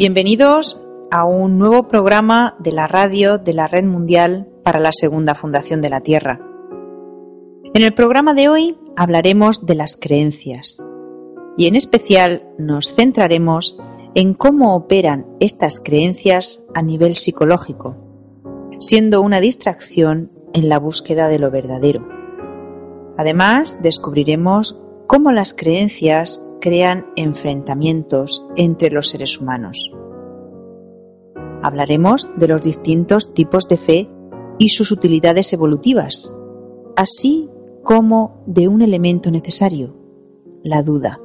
Bienvenidos a un nuevo programa de la radio de la Red Mundial para la Segunda Fundación de la Tierra. En el programa de hoy hablaremos de las creencias y en especial nos centraremos en cómo operan estas creencias a nivel psicológico, siendo una distracción en la búsqueda de lo verdadero. Además, descubriremos cómo las creencias crean enfrentamientos entre los seres humanos. Hablaremos de los distintos tipos de fe y sus utilidades evolutivas, así como de un elemento necesario, la duda.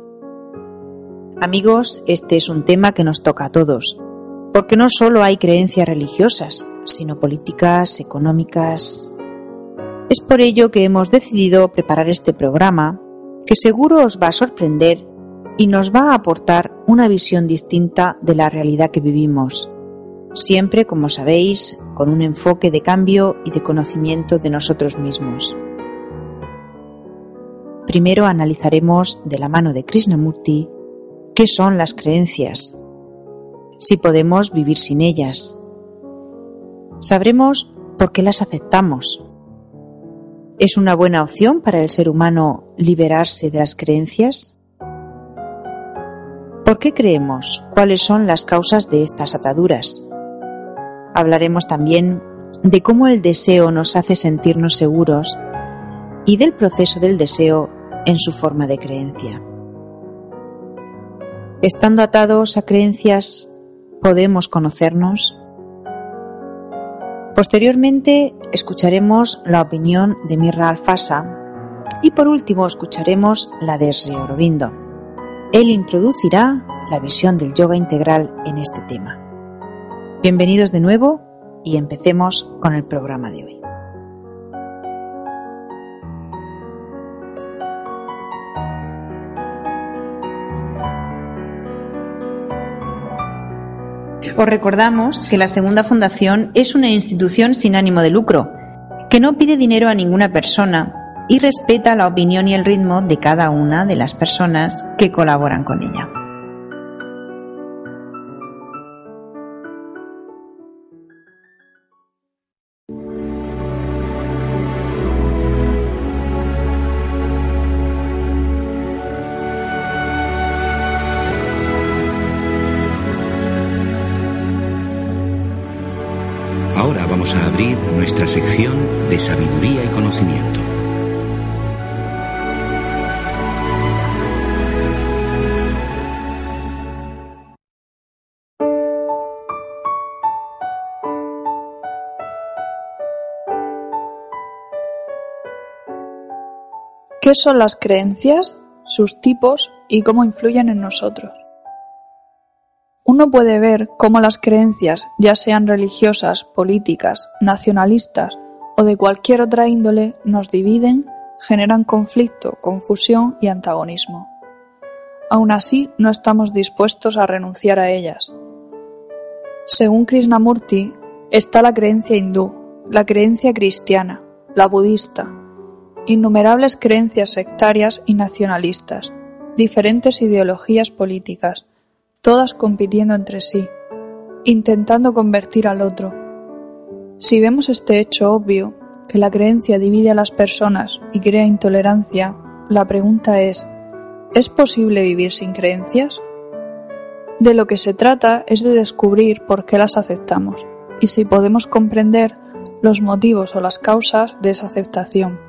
Amigos, este es un tema que nos toca a todos, porque no solo hay creencias religiosas, sino políticas, económicas. Es por ello que hemos decidido preparar este programa, que seguro os va a sorprender y nos va a aportar una visión distinta de la realidad que vivimos, siempre, como sabéis, con un enfoque de cambio y de conocimiento de nosotros mismos. Primero analizaremos de la mano de Krishnamurti qué son las creencias, si podemos vivir sin ellas. Sabremos por qué las aceptamos. ¿Es una buena opción para el ser humano liberarse de las creencias? ¿Por qué creemos? ¿Cuáles son las causas de estas ataduras? Hablaremos también de cómo el deseo nos hace sentirnos seguros y del proceso del deseo en su forma de creencia. Estando atados a creencias, ¿podemos conocernos? Posteriormente escucharemos la opinión de Mirra Alfasa y por último escucharemos la de Sri Aurobindo. Él introducirá la visión del yoga integral en este tema. Bienvenidos de nuevo y empecemos con el programa de hoy. Os recordamos que la Segunda Fundación es una institución sin ánimo de lucro, que no pide dinero a ninguna persona y respeta la opinión y el ritmo de cada una de las personas que colaboran con ella. Ahora vamos a abrir nuestra sección de sabiduría y conocimiento. ¿Qué son las creencias, sus tipos y cómo influyen en nosotros? Uno puede ver cómo las creencias, ya sean religiosas, políticas, nacionalistas o de cualquier otra índole, nos dividen, generan conflicto, confusión y antagonismo. Aún así, no estamos dispuestos a renunciar a ellas. Según Krishnamurti, está la creencia hindú, la creencia cristiana, la budista, innumerables creencias sectarias y nacionalistas, diferentes ideologías políticas, todas compitiendo entre sí, intentando convertir al otro. Si vemos este hecho obvio, que la creencia divide a las personas y crea intolerancia, la pregunta es, ¿es posible vivir sin creencias? De lo que se trata es de descubrir por qué las aceptamos y si podemos comprender los motivos o las causas de esa aceptación,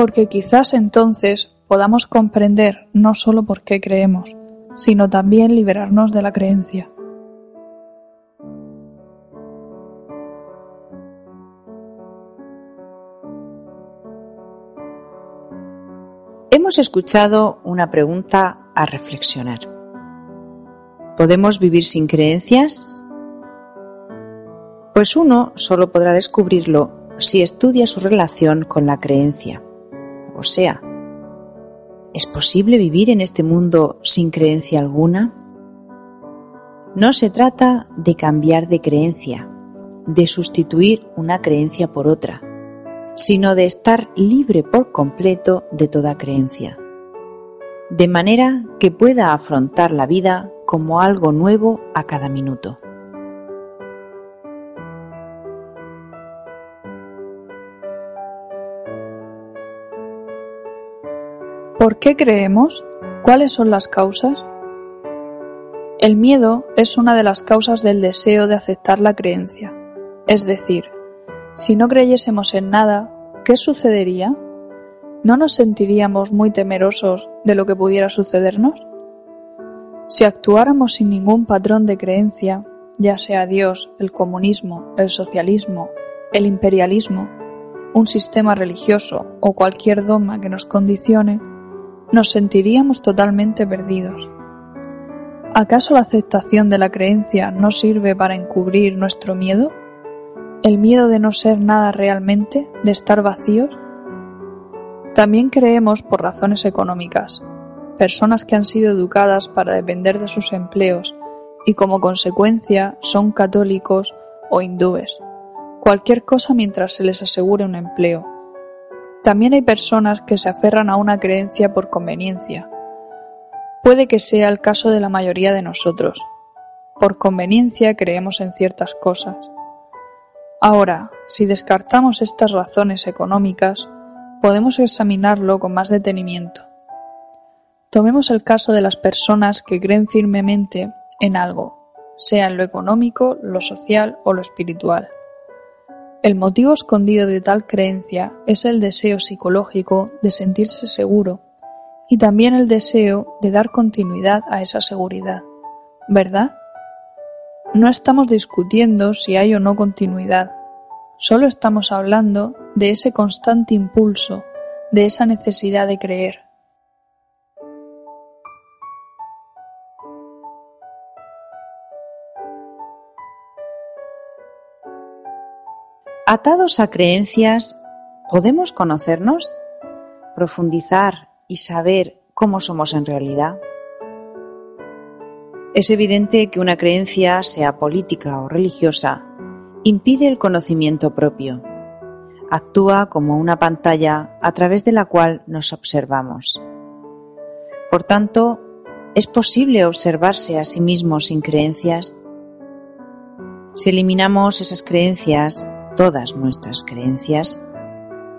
porque quizás entonces podamos comprender no solo por qué creemos, sino también liberarnos de la creencia. Hemos escuchado una pregunta a reflexionar. ¿Podemos vivir sin creencias? Pues uno solo podrá descubrirlo si estudia su relación con la creencia. O sea, ¿es posible vivir en este mundo sin creencia alguna? No se trata de cambiar de creencia, de sustituir una creencia por otra sino de estar libre por completo de toda creencia, de manera que pueda afrontar la vida como algo nuevo a cada minuto. ¿Por qué creemos? ¿Cuáles son las causas? El miedo es una de las causas del deseo de aceptar la creencia, es decir, si no creyésemos en nada, ¿qué sucedería? ¿No nos sentiríamos muy temerosos de lo que pudiera sucedernos? Si actuáramos sin ningún patrón de creencia, ya sea Dios, el comunismo, el socialismo, el imperialismo, un sistema religioso o cualquier dogma que nos condicione, nos sentiríamos totalmente perdidos. ¿Acaso la aceptación de la creencia no sirve para encubrir nuestro miedo? el miedo de no ser nada realmente, de estar vacíos. También creemos por razones económicas, personas que han sido educadas para depender de sus empleos y como consecuencia son católicos o hindúes, cualquier cosa mientras se les asegure un empleo. También hay personas que se aferran a una creencia por conveniencia. Puede que sea el caso de la mayoría de nosotros. Por conveniencia creemos en ciertas cosas Ahora, si descartamos estas razones económicas, podemos examinarlo con más detenimiento. Tomemos el caso de las personas que creen firmemente en algo, sea en lo económico, lo social o lo espiritual. El motivo escondido de tal creencia es el deseo psicológico de sentirse seguro y también el deseo de dar continuidad a esa seguridad, ¿verdad? No estamos discutiendo si hay o no continuidad, solo estamos hablando de ese constante impulso, de esa necesidad de creer. Atados a creencias, ¿podemos conocernos? ¿Profundizar y saber cómo somos en realidad? Es evidente que una creencia, sea política o religiosa, impide el conocimiento propio. Actúa como una pantalla a través de la cual nos observamos. Por tanto, ¿es posible observarse a sí mismo sin creencias? Si eliminamos esas creencias, todas nuestras creencias,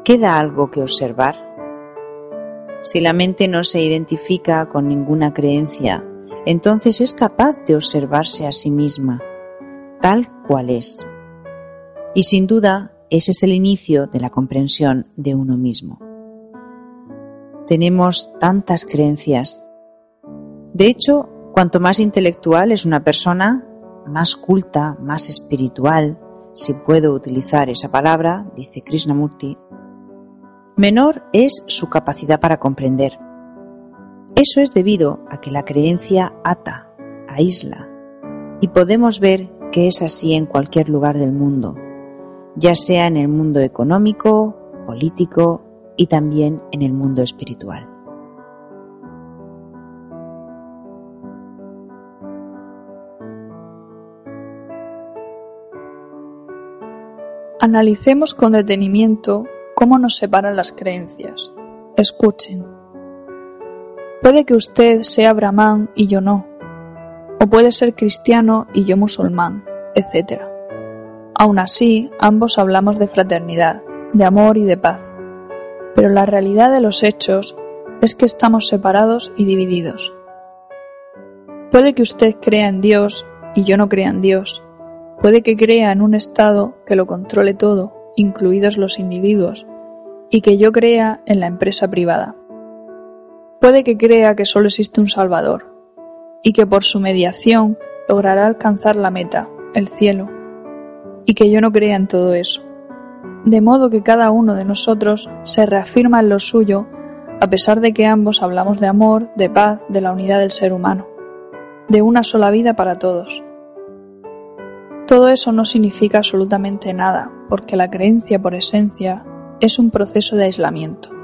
¿queda algo que observar? Si la mente no se identifica con ninguna creencia, entonces es capaz de observarse a sí misma, tal cual es. Y sin duda, ese es el inicio de la comprensión de uno mismo. Tenemos tantas creencias. De hecho, cuanto más intelectual es una persona, más culta, más espiritual, si puedo utilizar esa palabra, dice Krishnamurti, menor es su capacidad para comprender. Eso es debido a que la creencia ata, aísla, y podemos ver que es así en cualquier lugar del mundo, ya sea en el mundo económico, político y también en el mundo espiritual. Analicemos con detenimiento cómo nos separan las creencias. Escuchen. Puede que usted sea brahman y yo no, o puede ser cristiano y yo musulmán, etc. Aún así, ambos hablamos de fraternidad, de amor y de paz. Pero la realidad de los hechos es que estamos separados y divididos. Puede que usted crea en Dios y yo no crea en Dios, Puede que crea en un Estado que lo controle todo, incluidos los individuos, y que yo crea en la empresa privada. Puede que crea que solo existe un Salvador, y que por su mediación logrará alcanzar la meta, el cielo, y que yo no crea en todo eso. De modo que cada uno de nosotros se reafirma en lo suyo, a pesar de que ambos hablamos de amor, de paz, de la unidad del ser humano, de una sola vida para todos. Todo eso no significa absolutamente nada, porque la creencia por esencia es un proceso de aislamiento.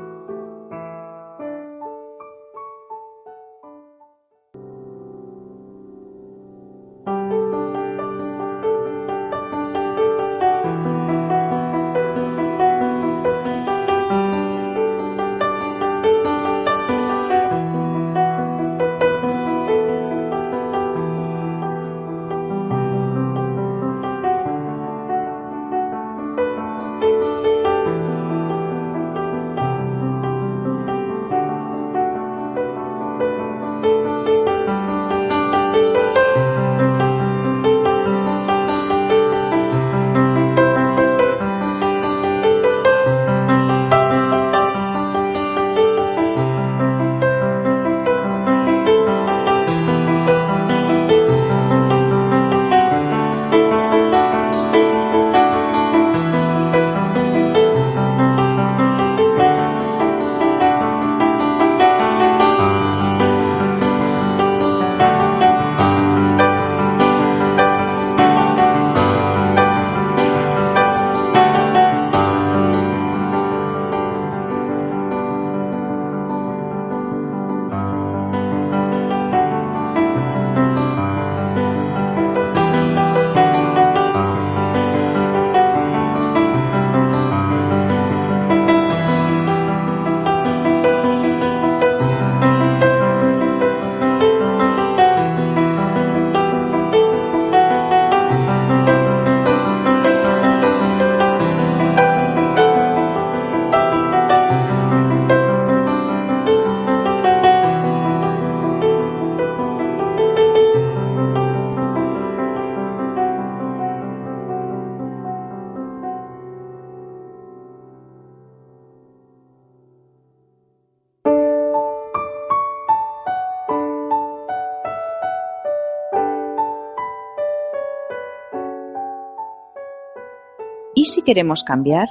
Si queremos cambiar?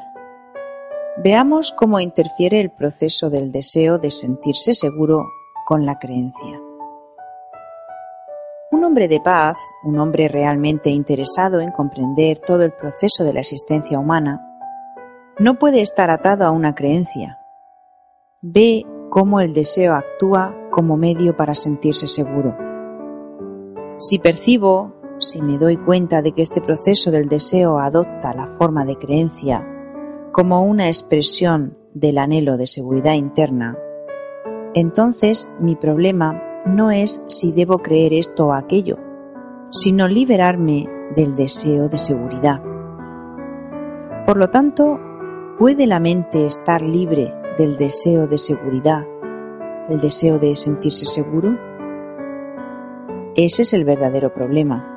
Veamos cómo interfiere el proceso del deseo de sentirse seguro con la creencia. Un hombre de paz, un hombre realmente interesado en comprender todo el proceso de la existencia humana, no puede estar atado a una creencia. Ve cómo el deseo actúa como medio para sentirse seguro. Si percibo si me doy cuenta de que este proceso del deseo adopta la forma de creencia como una expresión del anhelo de seguridad interna, entonces mi problema no es si debo creer esto o aquello, sino liberarme del deseo de seguridad. Por lo tanto, ¿puede la mente estar libre del deseo de seguridad, el deseo de sentirse seguro? Ese es el verdadero problema.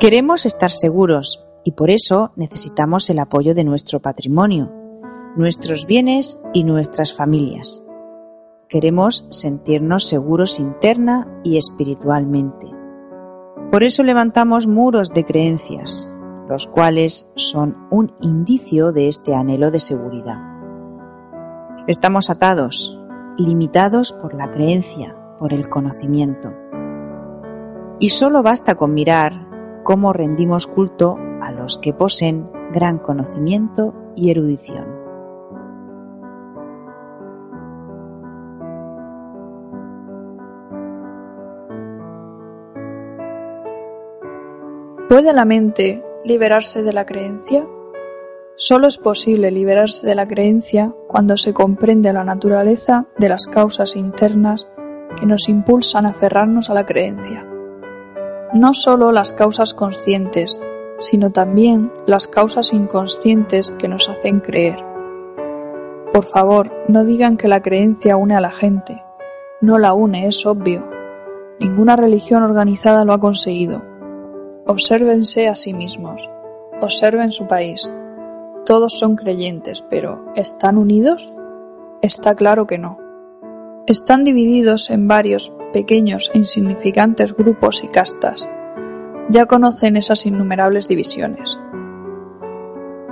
Queremos estar seguros y por eso necesitamos el apoyo de nuestro patrimonio, nuestros bienes y nuestras familias. Queremos sentirnos seguros interna y espiritualmente. Por eso levantamos muros de creencias, los cuales son un indicio de este anhelo de seguridad. Estamos atados, limitados por la creencia, por el conocimiento. Y solo basta con mirar cómo rendimos culto a los que poseen gran conocimiento y erudición. ¿Puede la mente liberarse de la creencia? Solo es posible liberarse de la creencia cuando se comprende la naturaleza de las causas internas que nos impulsan a aferrarnos a la creencia. No solo las causas conscientes, sino también las causas inconscientes que nos hacen creer. Por favor, no digan que la creencia une a la gente. No la une, es obvio. Ninguna religión organizada lo ha conseguido. Obsérvense a sí mismos. Observen su país. Todos son creyentes, pero ¿están unidos? Está claro que no. Están divididos en varios pequeños e insignificantes grupos y castas ya conocen esas innumerables divisiones.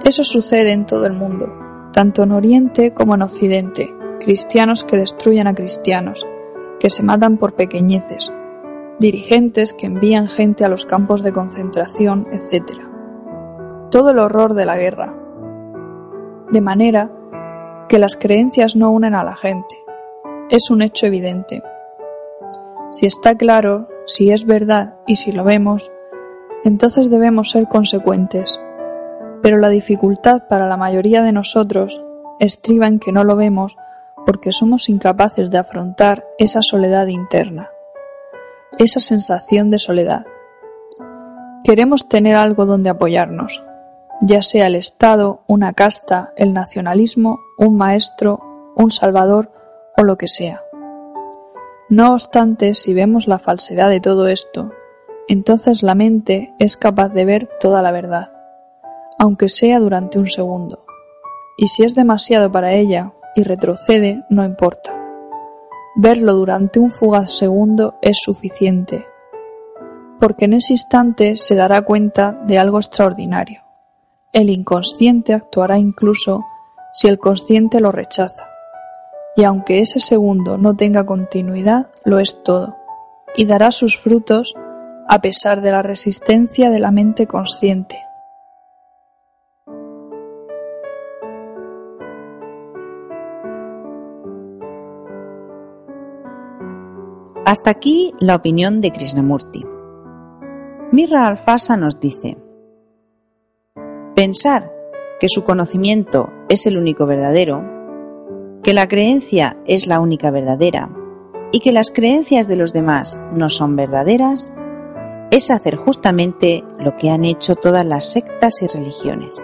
Eso sucede en todo el mundo, tanto en Oriente como en Occidente, cristianos que destruyen a cristianos, que se matan por pequeñeces, dirigentes que envían gente a los campos de concentración, etc. Todo el horror de la guerra. De manera que las creencias no unen a la gente. Es un hecho evidente. Si está claro, si es verdad y si lo vemos, entonces debemos ser consecuentes. Pero la dificultad para la mayoría de nosotros estriba en que no lo vemos porque somos incapaces de afrontar esa soledad interna, esa sensación de soledad. Queremos tener algo donde apoyarnos, ya sea el Estado, una casta, el nacionalismo, un maestro, un salvador o lo que sea. No obstante, si vemos la falsedad de todo esto entonces la mente es capaz de ver toda la verdad, aunque sea durante un segundo. Y si es demasiado para ella y retrocede, no importa. Verlo durante un fugaz segundo es suficiente, porque en ese instante se dará cuenta de algo extraordinario. El inconsciente actuará incluso si el consciente lo rechaza. Y aunque ese segundo no tenga continuidad, lo es todo, y dará sus frutos a pesar de la resistencia de la mente consciente. Hasta aquí la opinión de Krishnamurti. Mirra Alfasa nos dice, pensar que su conocimiento es el único verdadero, que la creencia es la única verdadera y que las creencias de los demás no son verdaderas, es hacer justamente lo que han hecho todas las sectas y religiones.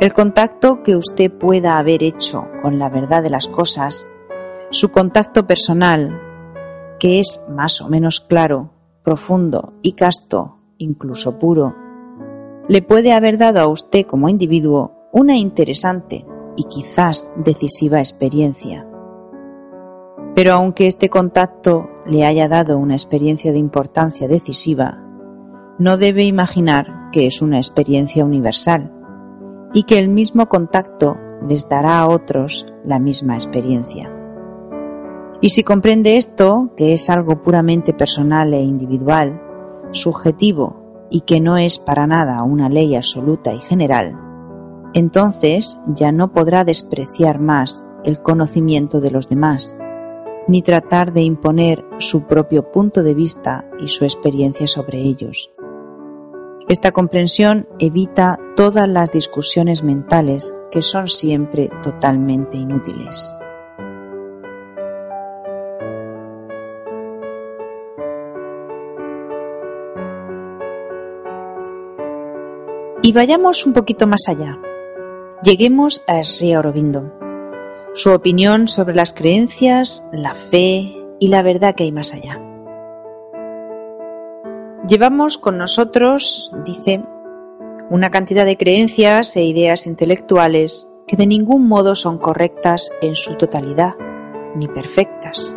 El contacto que usted pueda haber hecho con la verdad de las cosas, su contacto personal, que es más o menos claro, profundo y casto, incluso puro, le puede haber dado a usted como individuo una interesante y quizás decisiva experiencia. Pero aunque este contacto le haya dado una experiencia de importancia decisiva, no debe imaginar que es una experiencia universal y que el mismo contacto les dará a otros la misma experiencia. Y si comprende esto, que es algo puramente personal e individual, subjetivo y que no es para nada una ley absoluta y general, entonces ya no podrá despreciar más el conocimiento de los demás, ni tratar de imponer su propio punto de vista y su experiencia sobre ellos. Esta comprensión evita todas las discusiones mentales que son siempre totalmente inútiles. Y vayamos un poquito más allá. Lleguemos a Sri Aurobindo su opinión sobre las creencias, la fe y la verdad que hay más allá. Llevamos con nosotros, dice, una cantidad de creencias e ideas intelectuales que de ningún modo son correctas en su totalidad, ni perfectas.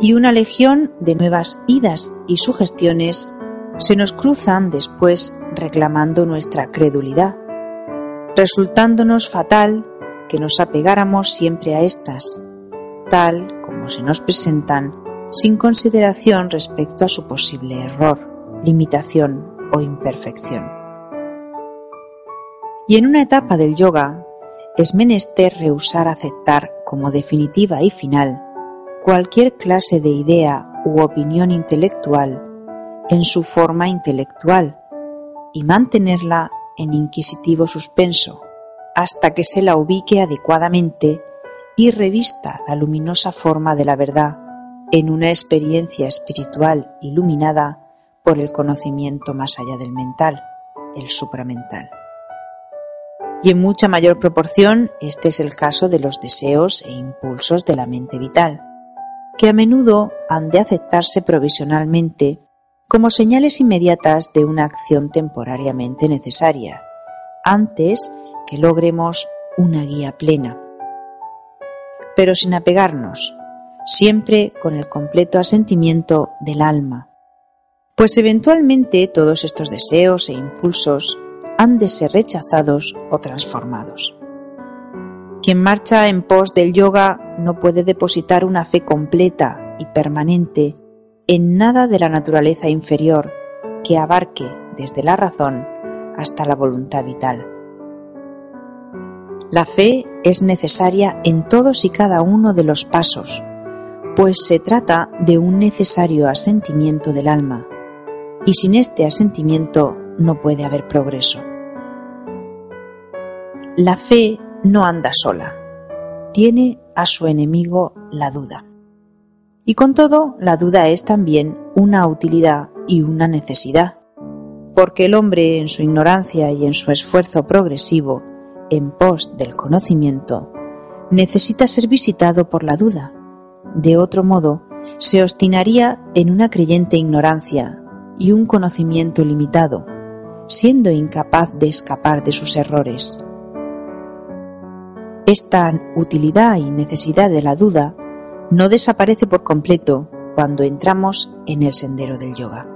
Y una legión de nuevas idas y sugestiones se nos cruzan después reclamando nuestra credulidad, resultándonos fatal que nos apegáramos siempre a estas, tal como se nos presentan, sin consideración respecto a su posible error, limitación o imperfección. Y en una etapa del yoga es menester rehusar aceptar como definitiva y final cualquier clase de idea u opinión intelectual en su forma intelectual y mantenerla en inquisitivo suspenso hasta que se la ubique adecuadamente y revista la luminosa forma de la verdad en una experiencia espiritual iluminada por el conocimiento más allá del mental, el supramental. Y en mucha mayor proporción este es el caso de los deseos e impulsos de la mente vital, que a menudo han de aceptarse provisionalmente como señales inmediatas de una acción temporariamente necesaria, antes que logremos una guía plena. Pero sin apegarnos, siempre con el completo asentimiento del alma, pues eventualmente todos estos deseos e impulsos han de ser rechazados o transformados. Quien marcha en pos del yoga no puede depositar una fe completa y permanente en nada de la naturaleza inferior que abarque desde la razón hasta la voluntad vital. La fe es necesaria en todos y cada uno de los pasos, pues se trata de un necesario asentimiento del alma, y sin este asentimiento no puede haber progreso. La fe no anda sola, tiene a su enemigo la duda. Y con todo, la duda es también una utilidad y una necesidad, porque el hombre en su ignorancia y en su esfuerzo progresivo en pos del conocimiento necesita ser visitado por la duda. De otro modo, se obstinaría en una creyente ignorancia y un conocimiento limitado, siendo incapaz de escapar de sus errores. Esta utilidad y necesidad de la duda no desaparece por completo cuando entramos en el sendero del yoga.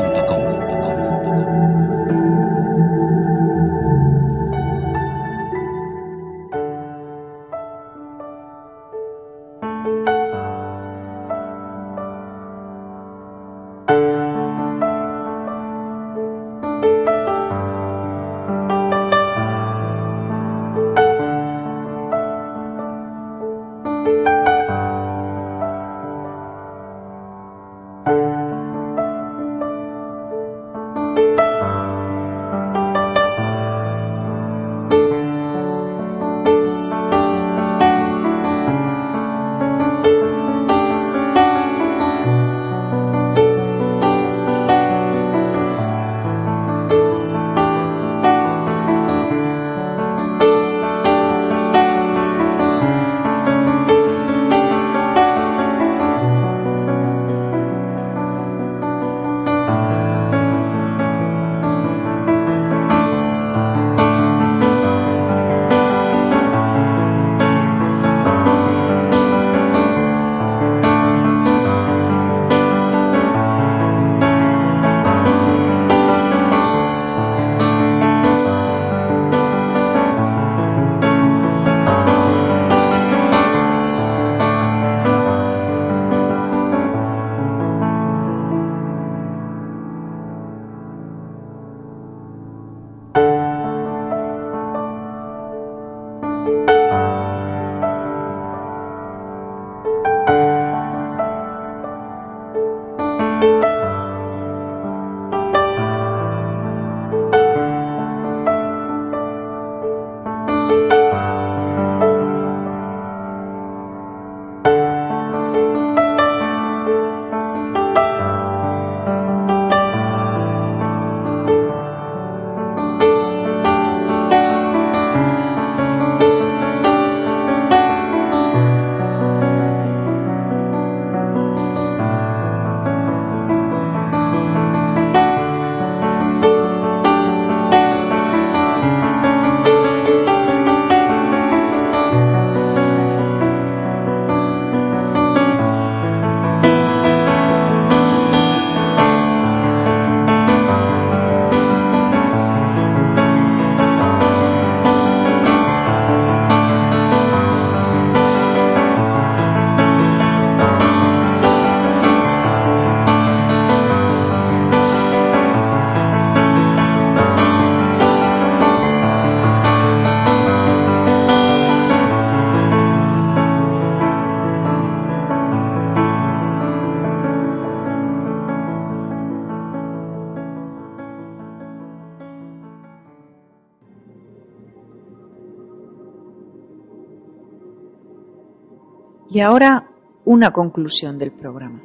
Ahora una conclusión del programa.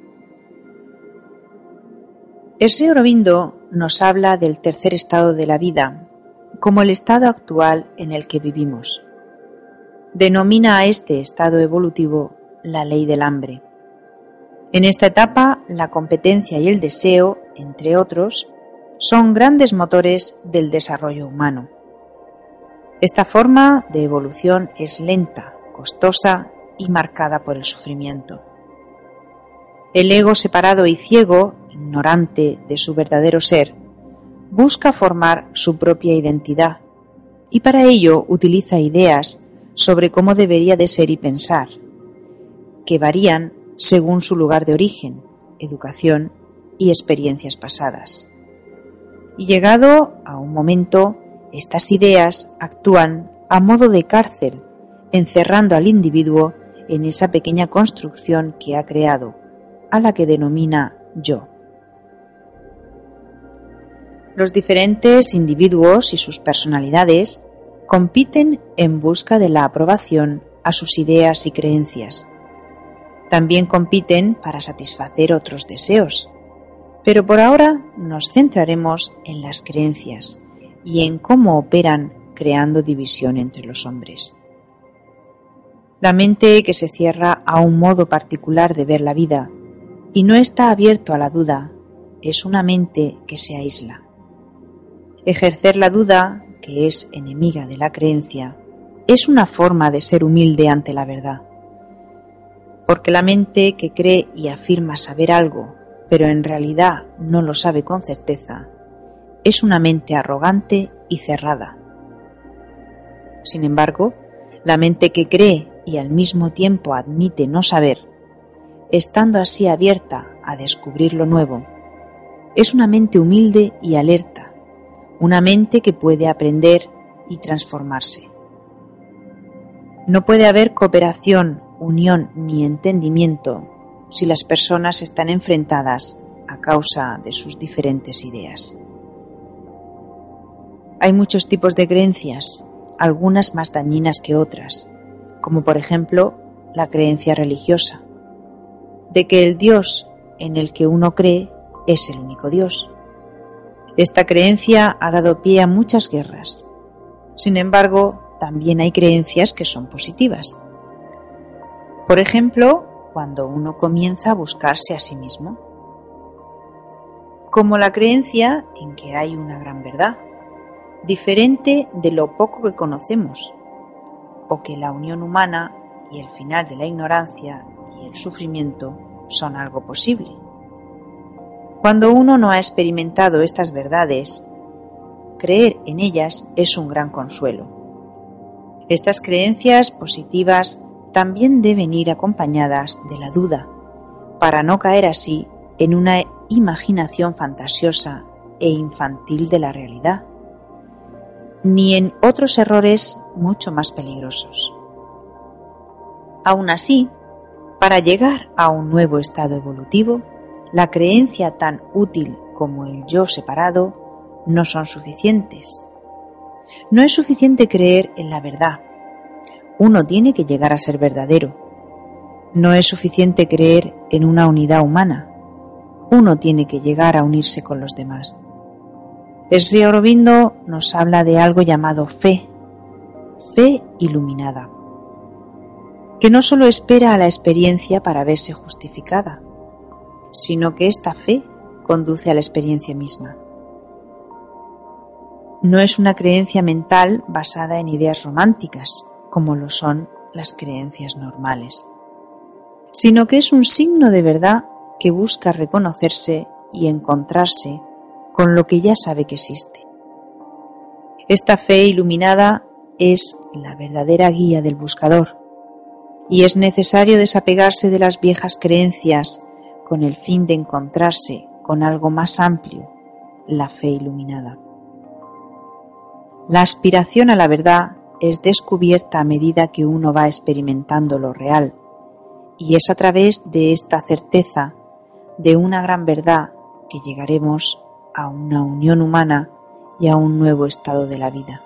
El señor Aurobindo nos habla del tercer estado de la vida como el estado actual en el que vivimos. Denomina a este estado evolutivo la ley del hambre. En esta etapa, la competencia y el deseo, entre otros, son grandes motores del desarrollo humano. Esta forma de evolución es lenta, costosa y marcada por el sufrimiento. El ego separado y ciego, ignorante de su verdadero ser, busca formar su propia identidad y para ello utiliza ideas sobre cómo debería de ser y pensar, que varían según su lugar de origen, educación y experiencias pasadas. Y llegado a un momento, estas ideas actúan a modo de cárcel, encerrando al individuo en esa pequeña construcción que ha creado, a la que denomina yo. Los diferentes individuos y sus personalidades compiten en busca de la aprobación a sus ideas y creencias. También compiten para satisfacer otros deseos. Pero por ahora nos centraremos en las creencias y en cómo operan creando división entre los hombres. La mente que se cierra a un modo particular de ver la vida y no está abierto a la duda es una mente que se aísla. Ejercer la duda, que es enemiga de la creencia, es una forma de ser humilde ante la verdad. Porque la mente que cree y afirma saber algo, pero en realidad no lo sabe con certeza, es una mente arrogante y cerrada. Sin embargo, la mente que cree y al mismo tiempo admite no saber, estando así abierta a descubrir lo nuevo, es una mente humilde y alerta, una mente que puede aprender y transformarse. No puede haber cooperación, unión ni entendimiento si las personas están enfrentadas a causa de sus diferentes ideas. Hay muchos tipos de creencias, algunas más dañinas que otras, como por ejemplo la creencia religiosa, de que el Dios en el que uno cree es el único Dios. Esta creencia ha dado pie a muchas guerras. Sin embargo, también hay creencias que son positivas. Por ejemplo, cuando uno comienza a buscarse a sí mismo. Como la creencia en que hay una gran verdad, diferente de lo poco que conocemos o que la unión humana y el final de la ignorancia y el sufrimiento son algo posible. Cuando uno no ha experimentado estas verdades, creer en ellas es un gran consuelo. Estas creencias positivas también deben ir acompañadas de la duda, para no caer así en una imaginación fantasiosa e infantil de la realidad ni en otros errores mucho más peligrosos. Aún así, para llegar a un nuevo estado evolutivo, la creencia tan útil como el yo separado no son suficientes. No es suficiente creer en la verdad. Uno tiene que llegar a ser verdadero. No es suficiente creer en una unidad humana. Uno tiene que llegar a unirse con los demás. El Sri Aurobindo nos habla de algo llamado fe, fe iluminada, que no solo espera a la experiencia para verse justificada, sino que esta fe conduce a la experiencia misma. No es una creencia mental basada en ideas románticas, como lo son las creencias normales, sino que es un signo de verdad que busca reconocerse y encontrarse con lo que ya sabe que existe. Esta fe iluminada es la verdadera guía del buscador y es necesario desapegarse de las viejas creencias con el fin de encontrarse con algo más amplio, la fe iluminada. La aspiración a la verdad es descubierta a medida que uno va experimentando lo real, y es a través de esta certeza de una gran verdad que llegaremos a una unión humana y a un nuevo estado de la vida.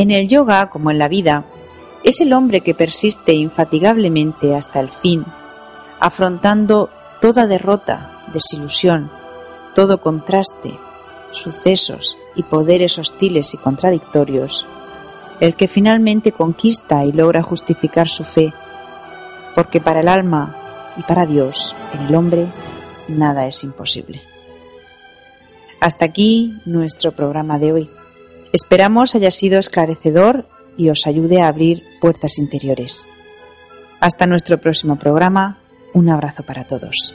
En el yoga, como en la vida, es el hombre que persiste infatigablemente hasta el fin, afrontando toda derrota, desilusión, todo contraste, sucesos y poderes hostiles y contradictorios, el que finalmente conquista y logra justificar su fe, porque para el alma y para Dios, en el hombre, nada es imposible. Hasta aquí nuestro programa de hoy. Esperamos haya sido esclarecedor y os ayude a abrir puertas interiores. Hasta nuestro próximo programa. Un abrazo para todos.